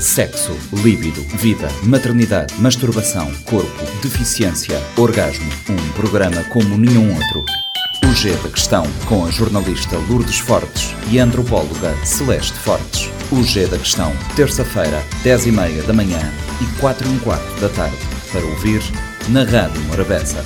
Sexo, líbido, vida, maternidade, masturbação, corpo, deficiência, orgasmo. Um programa como nenhum outro. O G da Questão, com a jornalista Lourdes Fortes e a antropóloga Celeste Fortes. O G da Questão, terça-feira, 10h30 da manhã e 4 h quarto da tarde. Para ouvir na Rádio Morabeza.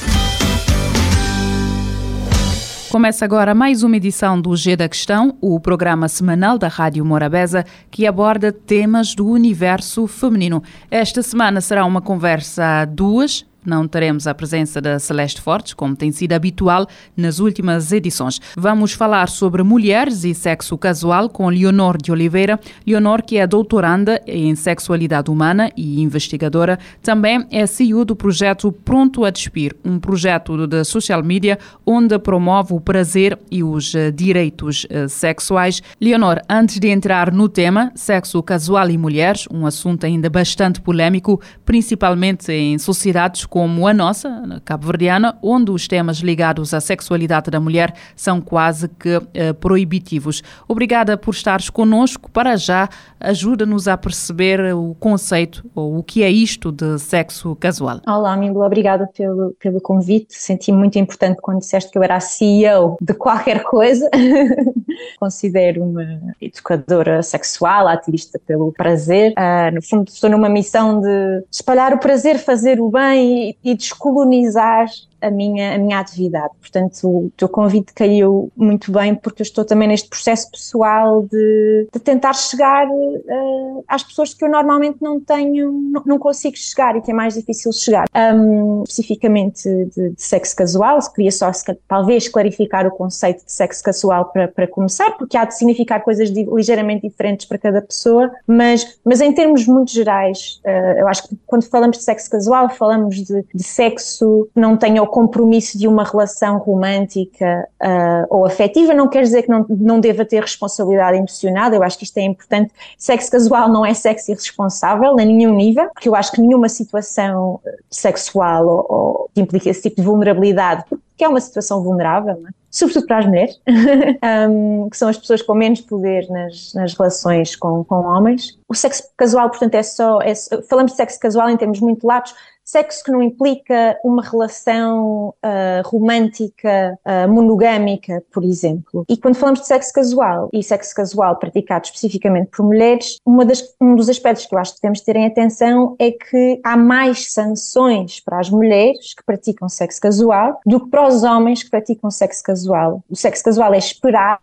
Começa agora mais uma edição do G da Questão, o programa semanal da Rádio Morabeza que aborda temas do universo feminino. Esta semana será uma conversa a duas não teremos a presença da Celeste Fortes, como tem sido habitual nas últimas edições. Vamos falar sobre mulheres e sexo casual com Leonor de Oliveira. Leonor, que é doutoranda em sexualidade humana e investigadora, também é CEO do projeto Pronto a Despir, um projeto de social media onde promove o prazer e os eh, direitos eh, sexuais. Leonor, antes de entrar no tema sexo casual e mulheres, um assunto ainda bastante polêmico, principalmente em sociedades como a nossa, cabo-verdiana, onde os temas ligados à sexualidade da mulher são quase que eh, proibitivos. Obrigada por estares connosco. Para já, ajuda-nos a perceber o conceito, ou o que é isto de sexo casual. Olá, amigo, obrigada pelo, pelo convite. Senti muito importante quando disseste que eu era a CEO de qualquer coisa. Considero uma educadora sexual, ativista pelo prazer. Uh, no fundo, estou numa missão de espalhar o prazer, fazer o bem e, descolonizar a minha, a minha atividade. Portanto, o teu convite caiu muito bem porque eu estou também neste processo pessoal de, de tentar chegar uh, às pessoas que eu normalmente não tenho, não, não, consigo chegar e que é mais difícil chegar. Um, especificamente de, de, sexo casual, queria só talvez clarificar o conceito de sexo casual para, para começar, porque há de significar coisas de, ligeiramente diferentes para cada pessoa, mas, mas em termos muito gerais, uh, eu acho que quando falamos de sexo casual, falamos de, de sexo que não tenha compromisso de uma relação romântica uh, ou afetiva, não quer dizer que não, não deva ter responsabilidade emocional, eu acho que isto é importante. Sexo casual não é sexo irresponsável, a nenhum nível, porque eu acho que nenhuma situação sexual ou, ou que implica esse tipo de vulnerabilidade, porque é uma situação vulnerável, é? sobretudo para as mulheres, um, que são as pessoas com menos poder nas, nas relações com, com homens. O sexo casual, portanto, é só. É, falamos de sexo casual em termos muito latos, sexo que não implica uma relação uh, romântica, uh, monogâmica, por exemplo. E quando falamos de sexo casual e sexo casual praticado especificamente por mulheres, das, um dos aspectos que eu acho que devemos ter em atenção é que há mais sanções para as mulheres que praticam sexo casual do que para os homens que praticam sexo casual. O sexo casual é esperado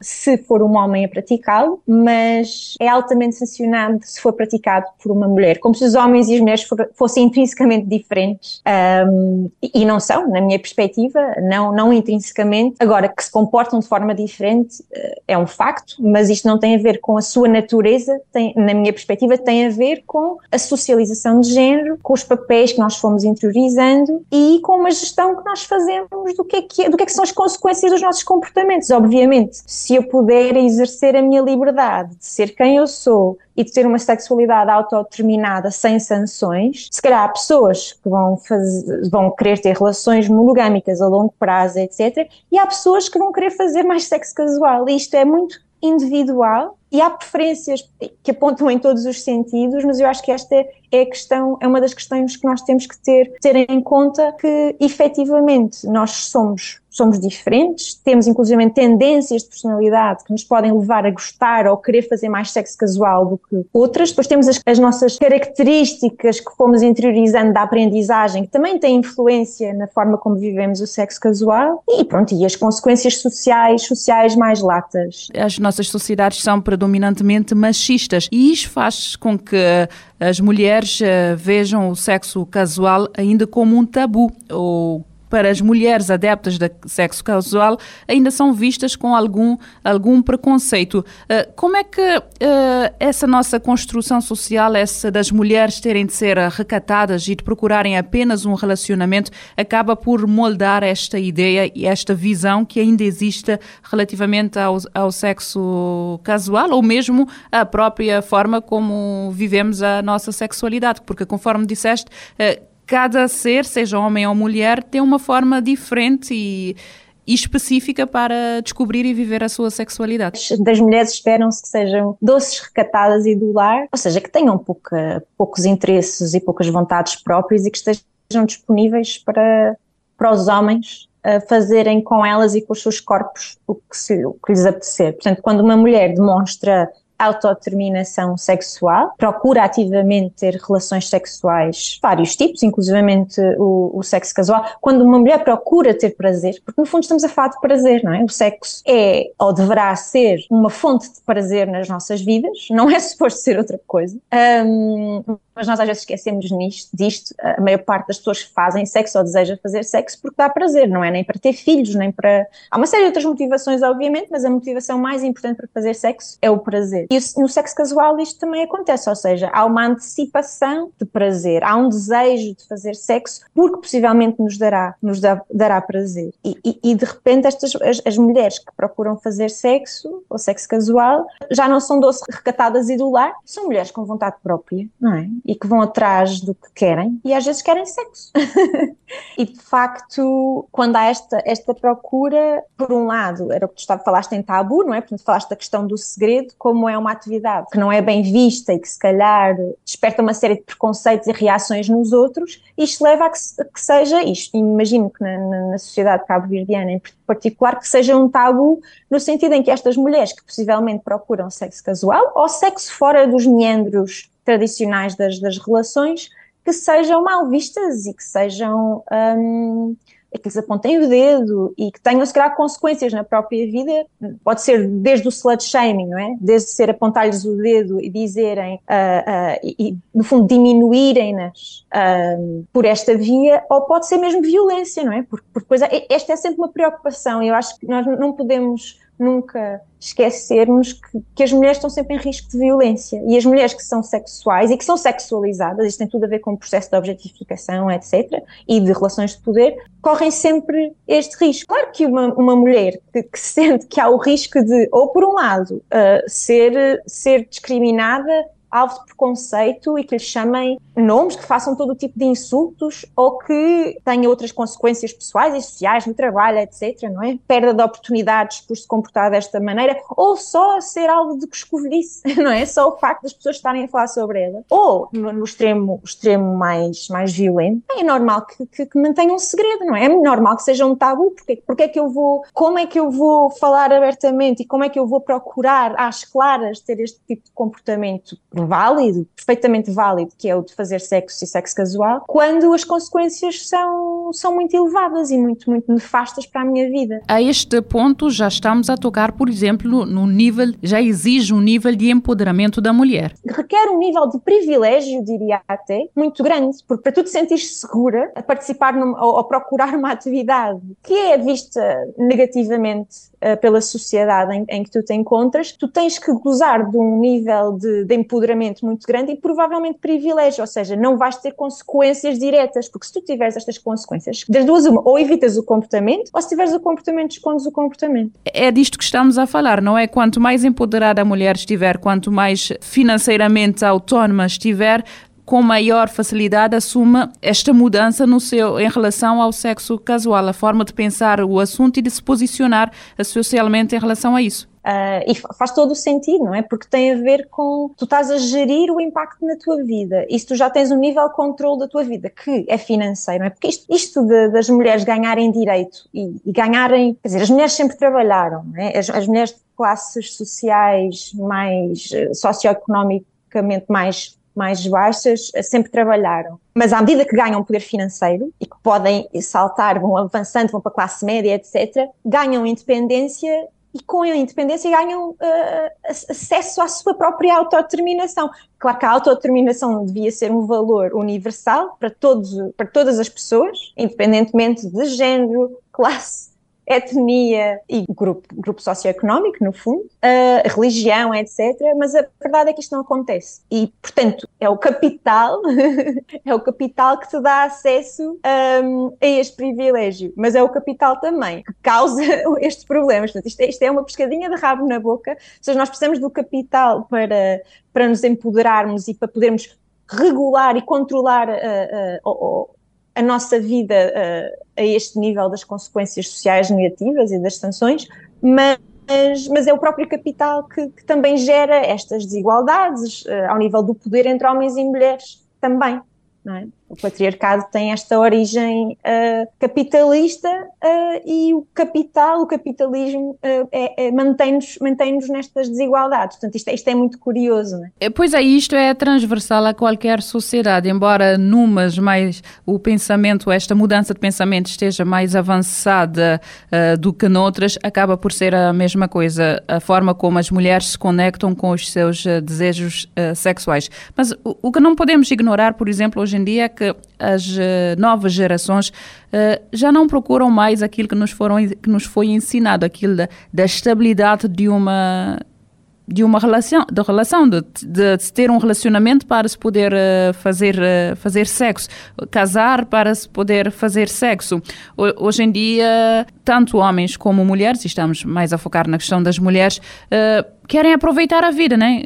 se for um homem a praticá-lo, mas é altamente sancionado se for praticado por uma mulher, como se os homens e as mulheres fossem intrinsecamente diferentes um, e não são, na minha perspectiva, não, não intrinsecamente. Agora, que se comportam de forma diferente eh, é um facto, mas isto não tem a ver com a sua natureza, tem, na minha perspectiva, tem a ver com a socialização de género, com os papéis que nós fomos interiorizando e com uma gestão que nós fazemos do que é que, é, do que, é que são as consequências dos nossos comportamentos. Obviamente, se eu puder exercer a minha liberdade de ser quem eu sou e de ter uma sexualidade autodeterminada sem sanções, se calhar há pessoas que vão, fazer, vão querer ter relações monogâmicas a longo prazo, etc. E há pessoas que vão querer fazer mais sexo casual. E isto é muito individual e há preferências que apontam em todos os sentidos, mas eu acho que esta é a questão, é uma das questões que nós temos que ter, ter em conta que efetivamente nós somos somos diferentes, temos inclusive tendências de personalidade que nos podem levar a gostar ou querer fazer mais sexo casual do que outras. Depois temos as, as nossas características que fomos interiorizando da aprendizagem, que também têm influência na forma como vivemos o sexo casual. E pronto, e as consequências sociais, sociais mais latas. As nossas sociedades são predominantemente machistas e isso faz com que as mulheres uh, vejam o sexo casual ainda como um tabu ou para as mulheres adeptas de sexo casual ainda são vistas com algum, algum preconceito. Uh, como é que uh, essa nossa construção social, essa das mulheres terem de ser recatadas e de procurarem apenas um relacionamento, acaba por moldar esta ideia e esta visão que ainda existe relativamente ao, ao sexo casual ou mesmo a própria forma como vivemos a nossa sexualidade? Porque, conforme disseste, uh, cada ser, seja homem ou mulher, tem uma forma diferente e, específica para descobrir e viver a sua sexualidade. Das mulheres esperam-se que sejam doces, recatadas e do lar, ou seja, que tenham pouca, poucos interesses e poucas vontades próprias e que estejam disponíveis para, para os homens fazerem com elas e com os seus corpos o que, se, o que lhes apetecer. Portanto, quando uma mulher demonstra autodeterminação sexual, procura ativamente ter relações sexuais vários tipos, inclusivamente o, o, sexo casual. Quando uma mulher procura ter prazer, porque no fundo estamos a falar de prazer, não é? O sexo é ou deverá ser uma fonte de prazer nas nossas vidas, não é suposto ser outra coisa. Um, mas nós às vezes esquecemos nisto, disto. A maior parte das pessoas fazem sexo ou deseja fazer sexo porque dá prazer, não é nem para ter filhos, nem para. Há uma série de outras motivações, obviamente, mas a motivação mais importante para fazer sexo é o prazer. E no sexo casual isto também acontece, ou seja, há uma antecipação de prazer, há um desejo de fazer sexo porque possivelmente nos dará, nos dará prazer. E, e, e de repente estas as, as, mulheres que procuram fazer sexo ou sexo casual já não são doce recatadas e do lar, são mulheres com vontade própria, não é? e que vão atrás do que querem e às vezes querem sexo. e de facto, quando há esta, esta procura, por um lado, era o que tu falaste em tabu, não é? Portanto, falaste da questão do segredo, como é uma atividade que não é bem vista e que se calhar desperta uma série de preconceitos e reações nos outros, isto leva a que, que seja isto. Imagino que na, na, na sociedade cabo-verdiana em particular, que seja um tabu no sentido em que estas mulheres que possivelmente procuram sexo casual ou sexo fora dos meandros tradicionais das, das relações que sejam mal vistas e que sejam um, que lhes apontem o dedo e que tenham, se calhar, consequências na própria vida. Pode ser desde o slut shaming, não é? Desde ser apontar-lhes o dedo e dizerem, uh, uh, e, no fundo, diminuírem-nas uh, por esta via, ou pode ser mesmo violência, não é? Porque, porque coisa, esta é sempre uma preocupação e eu acho que nós não podemos nunca esquecermos que, que, as mulheres estão sempre em risco de violência e as mulheres que são sexuais e que são sexualizadas, isto tem tudo a ver com o processo de objetificação, etc., e de relações de poder, correm sempre este risco. Claro que uma, uma mulher que, que sente que há o risco de, ou por um lado, uh, ser, ser discriminada alvo de preconceito e que lhe chamem nomes que façam todo o tipo de insultos ou que tenham outras consequências pessoais e sociais no trabalho, etc, não é? Perda de oportunidades por se comportar desta maneira ou só ser alvo de coscovilhice, não é? Só o facto das pessoas estarem a falar sobre ela. Ou, no, no extremo, extremo mais, mais violento, é normal que, que, que mantenham um segredo, não é? É normal que seja um tabu, porque é que eu vou, como é que eu vou falar abertamente e como é que eu vou procurar às claras ter este tipo de comportamento válido, perfeitamente válido, que é o de fazer sexo e sexo casual, quando as consequências são, são muito elevadas e muito, muito nefastas para a minha vida. A este ponto já estamos a tocar, por exemplo, no nível, já exige um nível de empoderamento da mulher. Requer um nível de privilégio, diria até, muito grande, porque para tu te sentir segura a participar numa, ou, ou procurar uma atividade que é vista negativamente uh, pela sociedade em, em, que tu te encontras, tu tens que gozar de um nível de, de empoderamento muito grande e provavelmente privilégio, ou seja, não vais ter consequências diretas, porque se tu tiveres estas consequências, das duas uma, ou evitas o comportamento, ou se tiveres o comportamento, escondes o comportamento. É disto que estamos a falar, não é? Quanto mais empoderada a mulher estiver, quanto mais financeiramente autónoma estiver, com maior facilidade assume esta mudança no seu, em relação ao sexo casual, a forma de pensar o assunto e de se posicionar socialmente em relação a isso. Uh, e faz todo o sentido, não é? Porque tem a ver com tu estás a gerir o impacto na tua vida e se tu já tens um nível de controle da tua vida que é financeiro, não é? Porque isto, isto de, das mulheres ganharem direito e, e, ganharem, quer dizer, as mulheres sempre trabalharam, não é? As, as mulheres de classes sociais mais eh, socioeconomicamente mais mais baixas eh, sempre trabalharam. Mas à medida que ganham poder financeiro e que podem saltar, vão avançando, vão para a classe média, etc., ganham independência e com a independência ganham uh, acesso à sua própria autodeterminação. Claro que a autodeterminação devia ser um valor universal para, todos, para todas as pessoas, independentemente de género, classe, etnia e grupo, grupo socioeconómico, no fundo, uh, religião, etc. Mas a verdade é que isto não acontece. E, portanto, é o capital, é o capital que te dá acesso um, a este privilégio, mas é o capital também que causa estes problemas. Portanto, isto, é, isto é uma pescadinha de rabo na boca. Ou seja, nós precisamos do capital para, para nos empoderarmos e para podermos regular e controlar uh, uh, a nossa vida a, a este nível das consequências sociais negativas e das sanções, mas mas, mas, é o próprio capital que, que também gera estas desigualdades uh, ao nível do poder entre homens e mulheres também. É? O patriarcado tem esta origem uh, capitalista uh, e o capital, o capitalismo, uh, é, é, mantém-nos mantém nestas desigualdades. Portanto, isto, é, isto é muito curioso. É? Pois é, isto é transversal a qualquer sociedade, embora numas mais o pensamento, esta mudança de pensamento esteja mais avançada do que noutras, acaba por ser a mesma coisa, a forma como as mulheres se conectam com os seus desejos sexuais. Mas o, o que não podemos ignorar, por exemplo, hoje em dia é que as uh, novas gerações uh, já não procuram mais aquilo que nos, foram, que nos foi ensinado, aquilo da, da estabilidade de uma de uma relação, de relação, de, de, ter um relacionamento para se poder uh, fazer, uh, fazer sexo, casar para se poder fazer sexo. Hoje em dia, tanto homens como mulheres, e estamos mais a focar na questão das mulheres, uh, querem aproveitar a vida, né?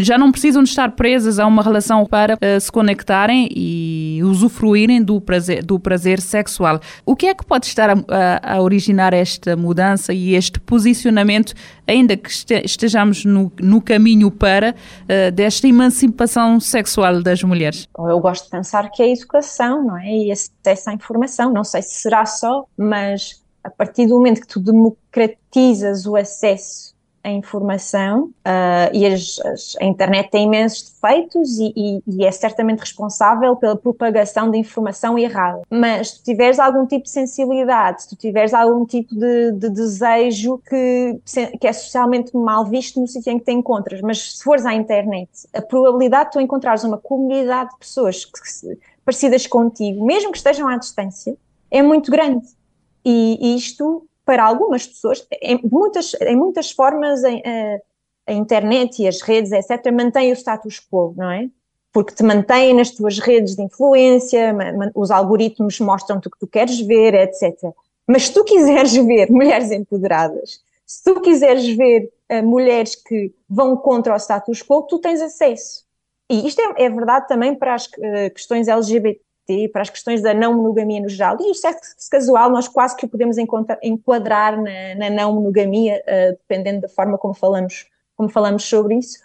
Já não precisam de estar presas a uma relação para uh, se conectarem e usufruírem do prazer, do prazer sexual. O que é que pode estar a, a, a originar esta mudança e este posicionamento, ainda que estejamos no, no caminho para uh, desta emancipação sexual das mulheres? Eu gosto de pensar que é a educação, não é? E acesso à informação. Não sei se será só, mas a partir do momento que tu democratizas o acesso a informação uh, e as, as, a internet tem imensos defeitos e, e, e, é certamente responsável pela propagação de informação errada. Mas se tu tiveres algum tipo de sensibilidade, se tu tiveres algum tipo de, de desejo que, que é socialmente mal visto no sítio em que te encontras, mas se fores à internet, a probabilidade de tu encontrares uma comunidade de pessoas que, que, parecidas contigo, mesmo que estejam à distância, é muito grande. E isto para algumas pessoas, em muitas, em muitas formas, a, a internet e as redes, etc., mantêm o status quo, não é? Porque te mantêm nas tuas redes de influência, os algoritmos mostram-te o que tu queres ver, etc. Mas se tu quiseres ver mulheres empoderadas, se tu quiseres ver uh, mulheres que vão contra o status quo, tu tens acesso. E isto é, é verdade também para as uh, questões LGBT, para as questões da não monogamia no geral. E o sexo casual, nós quase que o podemos enquadrar na, na não monogamia, uh, dependendo da forma como falamos, como falamos sobre isso.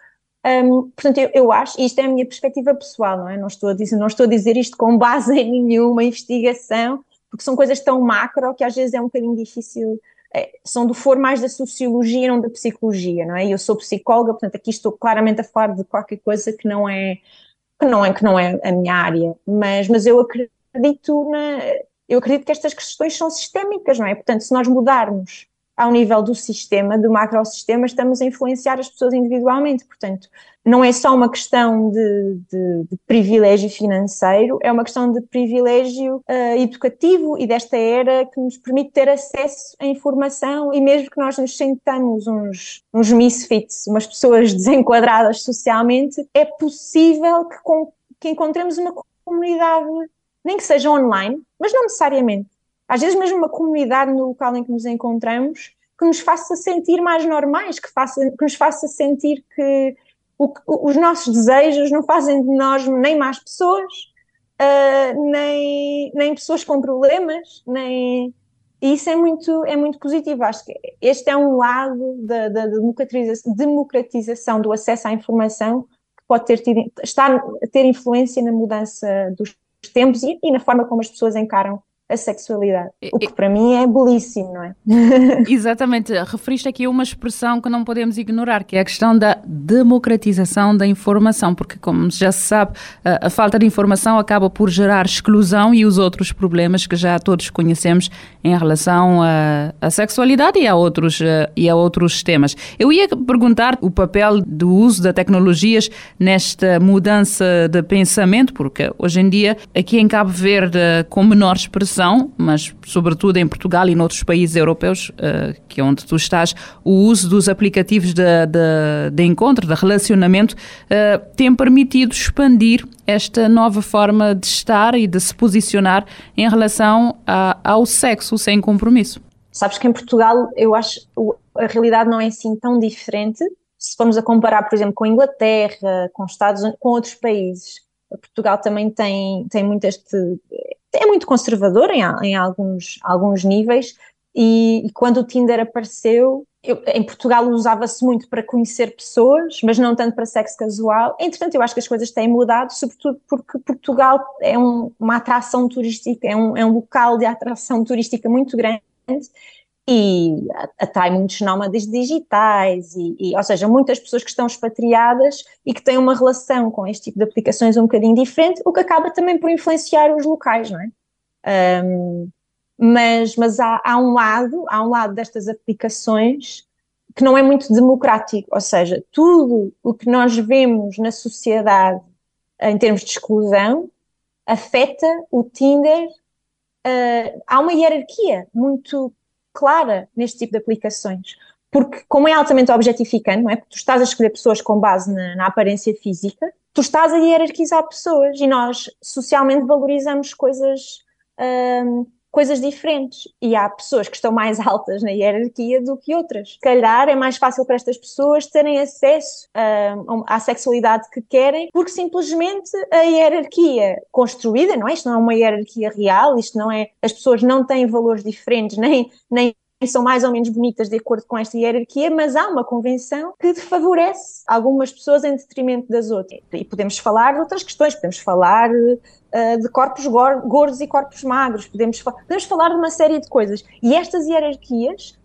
Um, portanto, eu, eu, acho, e isto é a minha perspectiva pessoal, não é? Não estou, a dizer, não estou a dizer isto com base em nenhuma investigação, porque são coisas tão macro que às vezes é um bocadinho difícil. É, são do foro mais da sociologia, não da psicologia, não é? Eu sou psicóloga, portanto, aqui estou claramente a falar de qualquer coisa que não é que não é que não é a minha área, mas, mas eu acredito na, eu acredito que estas questões são sistémicas, não é? Portanto, se nós mudarmos ao nível do sistema, do macrosistema, estamos a influenciar as pessoas individualmente. Portanto, não é só uma questão de, de, de privilégio financeiro, é uma questão de privilégio uh, educativo e desta era que nos permite ter acesso à informação e mesmo que nós nos sentamos uns, uns misfits, umas pessoas desenquadradas socialmente, é possível que, com, que encontremos uma comunidade, nem que seja online, mas não necessariamente às vezes mesmo uma comunidade no local em que nos encontramos, que nos faça sentir mais normais, que, faça, que nos faça sentir que o, os nossos desejos não fazem de nós nem más pessoas, uh, nem, nem pessoas com problemas, nem... E isso é muito, é muito positivo. Acho que este é um lado da, da democratização, democratização do acesso à informação que pode ter tido, estar ter influência na mudança dos tempos e, e na forma como as pessoas encaram a sexualidade. O que para mim é belíssimo, não é? Exatamente. Referiste aqui uma expressão que não podemos ignorar, que é a questão da democratização da informação, porque, como já se sabe, a, falta de informação acaba por gerar exclusão e os outros problemas que já todos conhecemos em relação à sexualidade e a, outros, e a outros temas. Eu ia perguntar o papel do uso das tecnologias nesta mudança de pensamento, porque hoje em dia, aqui em Cabo Verde, com menor expressão, mas sobretudo em Portugal e noutros países europeus, uh, que é onde tu estás, o uso dos aplicativos de, de, de encontro, de relacionamento, uh, tem permitido expandir esta nova forma de estar e de se posicionar em relação a, ao sexo sem compromisso. Sabes que em Portugal eu acho a realidade não é assim tão diferente se formos a comparar, por exemplo, com a Inglaterra, com Estados com outros países. Portugal também tem, tem muito este, é muito conservador em, em alguns, alguns níveis, e, e, quando o Tinder apareceu, eu, em Portugal usava-se muito para conhecer pessoas, mas não tanto para sexo casual. Entretanto, eu acho que as coisas têm mudado, sobretudo porque Portugal é um, uma atração turística, é um, é um local de atração turística muito grande e atrai muitos nómadas digitais, e, e, ou seja, muitas pessoas que estão expatriadas e que têm uma relação com este tipo de aplicações um bocadinho diferente, o que acaba também por influenciar os locais, não é? Um, mas, mas há, há, um lado, há um lado destas aplicações que não é muito democrático, ou seja, tudo o que nós vemos na sociedade em termos de exclusão afeta o Tinder. Uh, há uma hierarquia muito clara neste tipo de aplicações, porque como é altamente objetificante, não é? Porque tu estás a escolher pessoas com base na, na aparência física, tu estás a hierarquizar pessoas e nós socialmente valorizamos coisas uh, coisas diferentes e há pessoas que estão mais altas na hierarquia do que outras. Se calhar é mais fácil para estas pessoas terem acesso uh, à sexualidade que querem porque simplesmente a hierarquia construída, não é? Isto não é uma hierarquia real, isto não é. As pessoas não têm valores diferentes, nem, nem são mais ou menos bonitas de acordo com esta hierarquia, mas há uma convenção que favorece algumas pessoas em detrimento das outras. E podemos falar de outras questões, podemos falar uh, de corpos gordos e corpos magros, podemos, podemos falar de uma série de coisas. E estas hierarquias,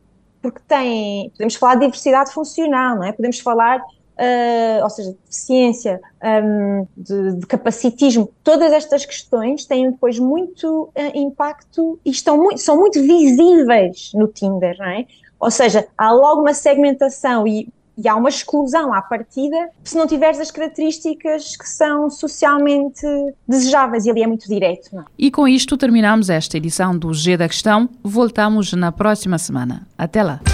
porque têm, podemos falar de diversidade funcional, não é? Podemos falar uh, ou seja, deficiência, um, de, de, capacitismo, todas estas questões têm depois muito uh, impacto e estão muito, são muito visíveis no Tinder, não é? Ou seja, há logo uma segmentação e e há uma exclusão à partida se não tiveres as características que são socialmente desejáveis e ali é muito direto. Não? É? E com isto terminamos esta edição do G da Questão. Voltamos na próxima semana. Até lá.